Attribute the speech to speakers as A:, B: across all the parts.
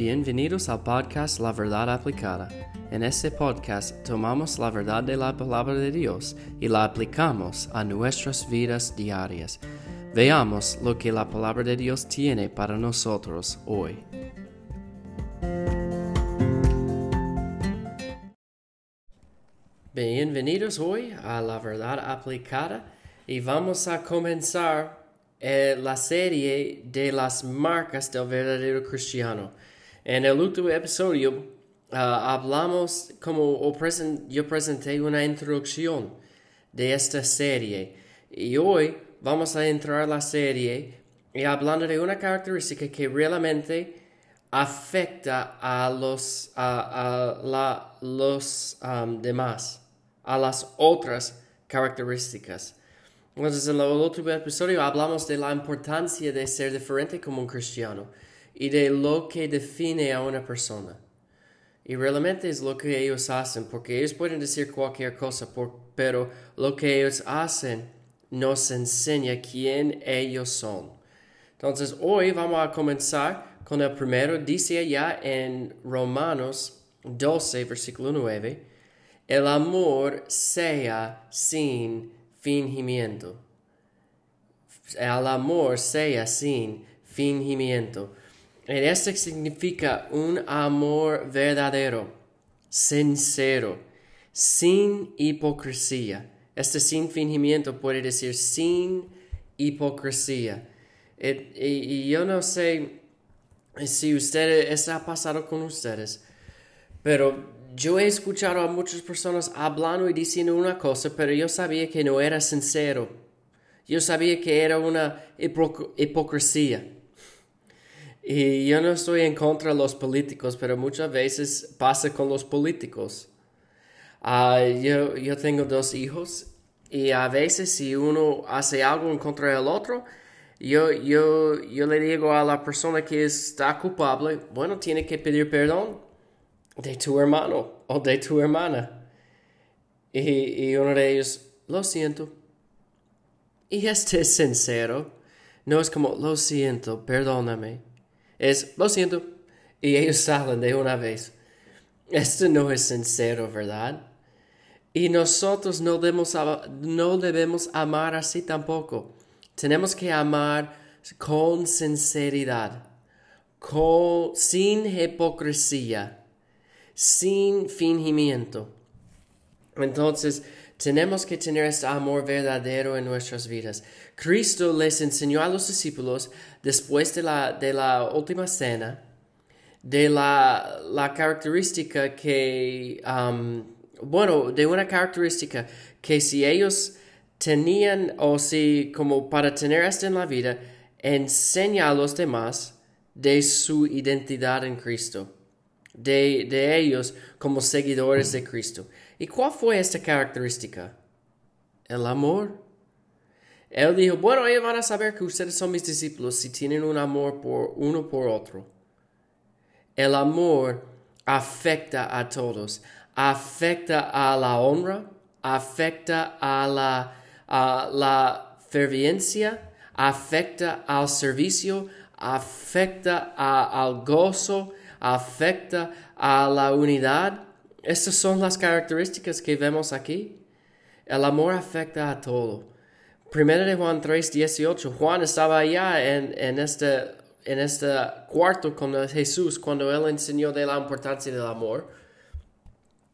A: Bienvenidos al podcast La Verdad Aplicada. En este podcast tomamos la verdad de la palabra de Dios y la aplicamos a nuestras vidas diarias. Veamos lo que la palabra de Dios tiene para nosotros hoy. Bienvenidos hoy a La Verdad Aplicada y vamos a comenzar eh, la serie de las marcas del verdadero cristiano. En el último episodio ah, hablamos como o yo presenté una introducción de esta serie y hoy vamos a entrar a la serie y hablando de una característica que realmente afecta a los, a, los demás, a las otras características. Entonces, en el último episodio hablamos de la importancia de ser diferente como un cristiano y de lo que define a una persona. Y realmente es lo que ellos hacen, porque ellos pueden decir cualquier cosa, pero lo que ellos hacen nos enseña quién ellos son. Entonces, hoy vamos a comenzar con el primero, dice allá en Romanos 12, versículo 9, el amor sea sin fingimiento. El amor sea sin fingimiento. En este significa un amor verdadero, sincero, sin hipocresía. Este sin fingimiento puede decir sin hipocresía. Y, yo no sé si ustedes, esto ha pasado con ustedes, pero yo he escuchado a muchas personas hablando y diciendo una cosa, pero yo sabía que no era sincero. Yo sabía que era una hipocresía. Y yo no estoy en contra de los políticos, pero muchas veces pasa con los políticos. Ah, yo, yo tengo dos hijos y a veces si uno hace algo en contra del otro, yo, yo, yo le digo a la persona que está culpable, bueno, tiene que pedir perdón de tu hermano o de tu hermana. Y, y uno de ellos, lo siento. Y este es sincero. No es como, lo siento, perdóname. Es, lo siento. Y ellos salen de una vez. Esto no es sincero, ¿verdad? Y nosotros no debemos, no debemos amar así tampoco. Tenemos que amar con sinceridad, con, sin hipocresía sin fingimiento. Entonces, tenemos que tener este amor verdadero en nuestras vidas. Cristo les enseñó a los discípulos después de la, de la última cena de la, la característica que, um, bueno, de una característica que si ellos tenían o si como para tener esto en la vida, enseña a los demás de su identidad en Cristo de, ellos como seguidores de Cristo. ¿Y cuál fue esta característica? El amor. Él dijo, bueno, ellos van a saber que ustedes son mis discípulos si tienen un amor por uno por otro. El amor afecta a todos, afecta a la honra, afecta a la, a la fervencia, afecta al servicio, afecta al gozo, afecta a la unidad. Estas son las características que vemos aquí. El amor afecta a todo. Primero de Juan 3, 18. Juan estaba allá en, en, este, en este cuarto con Jesús cuando él enseñó de la importancia del amor.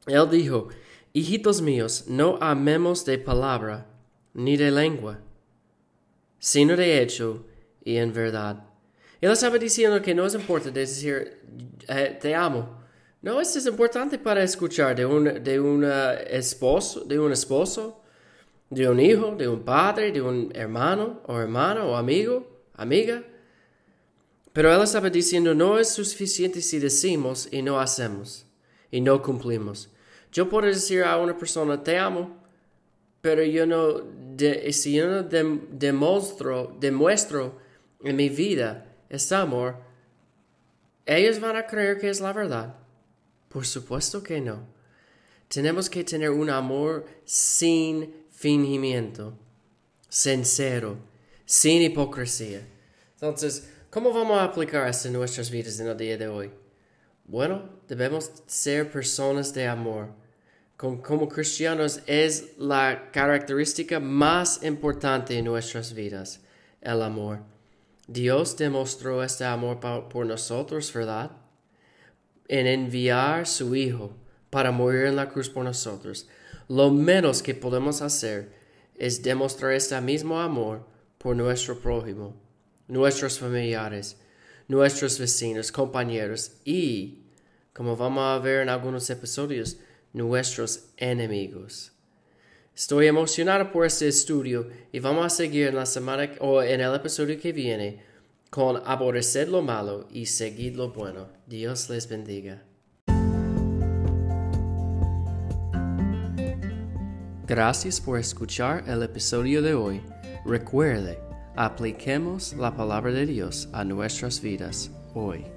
A: Él dijo, Hijitos míos, no amemos de palabra ni de lengua, sino de hecho y en verdad. Él estaba diciendo que no es importante decir eh, te amo. No, esto es importante para escuchar de un, de un esposo, de un esposo, de un hijo, de un padre, de un hermano o hermana o amigo, amiga. Pero él estaba diciendo, no es suficiente si decimos y no hacemos y no cumplimos. Yo puedo decir a una persona, te amo, pero yo no, si yo no demuestro, demuestro en mi vida este amor, ¿ellos van a creer que es la verdad? Por supuesto que no. Tenemos que tener un amor sin fingimiento, sincero, sin hipocresía. Entonces, ¿cómo vamos a aplicar esto en nuestras vidas en el día de hoy? Bueno, debemos ser personas de amor. como cristianos es la característica más importante en nuestras vidas, el amor. Dios demostró este amor por nosotros, ¿verdad? En enviar su Hijo para morir en la cruz por nosotros. Lo menos que podemos hacer es demostrar este mismo amor por nuestro prójimo, nuestros familiares, nuestros vecinos, compañeros y, como vamos a ver en algunos episodios, nuestros enemigos. Estoy emocionado por este estudio y vamos a seguir en la semana o en el episodio que viene con aborrecer lo malo y seguir lo bueno. Dios les bendiga. Gracias por escuchar el episodio de hoy. Recuerde, apliquemos la palabra de Dios a nuestras vidas hoy.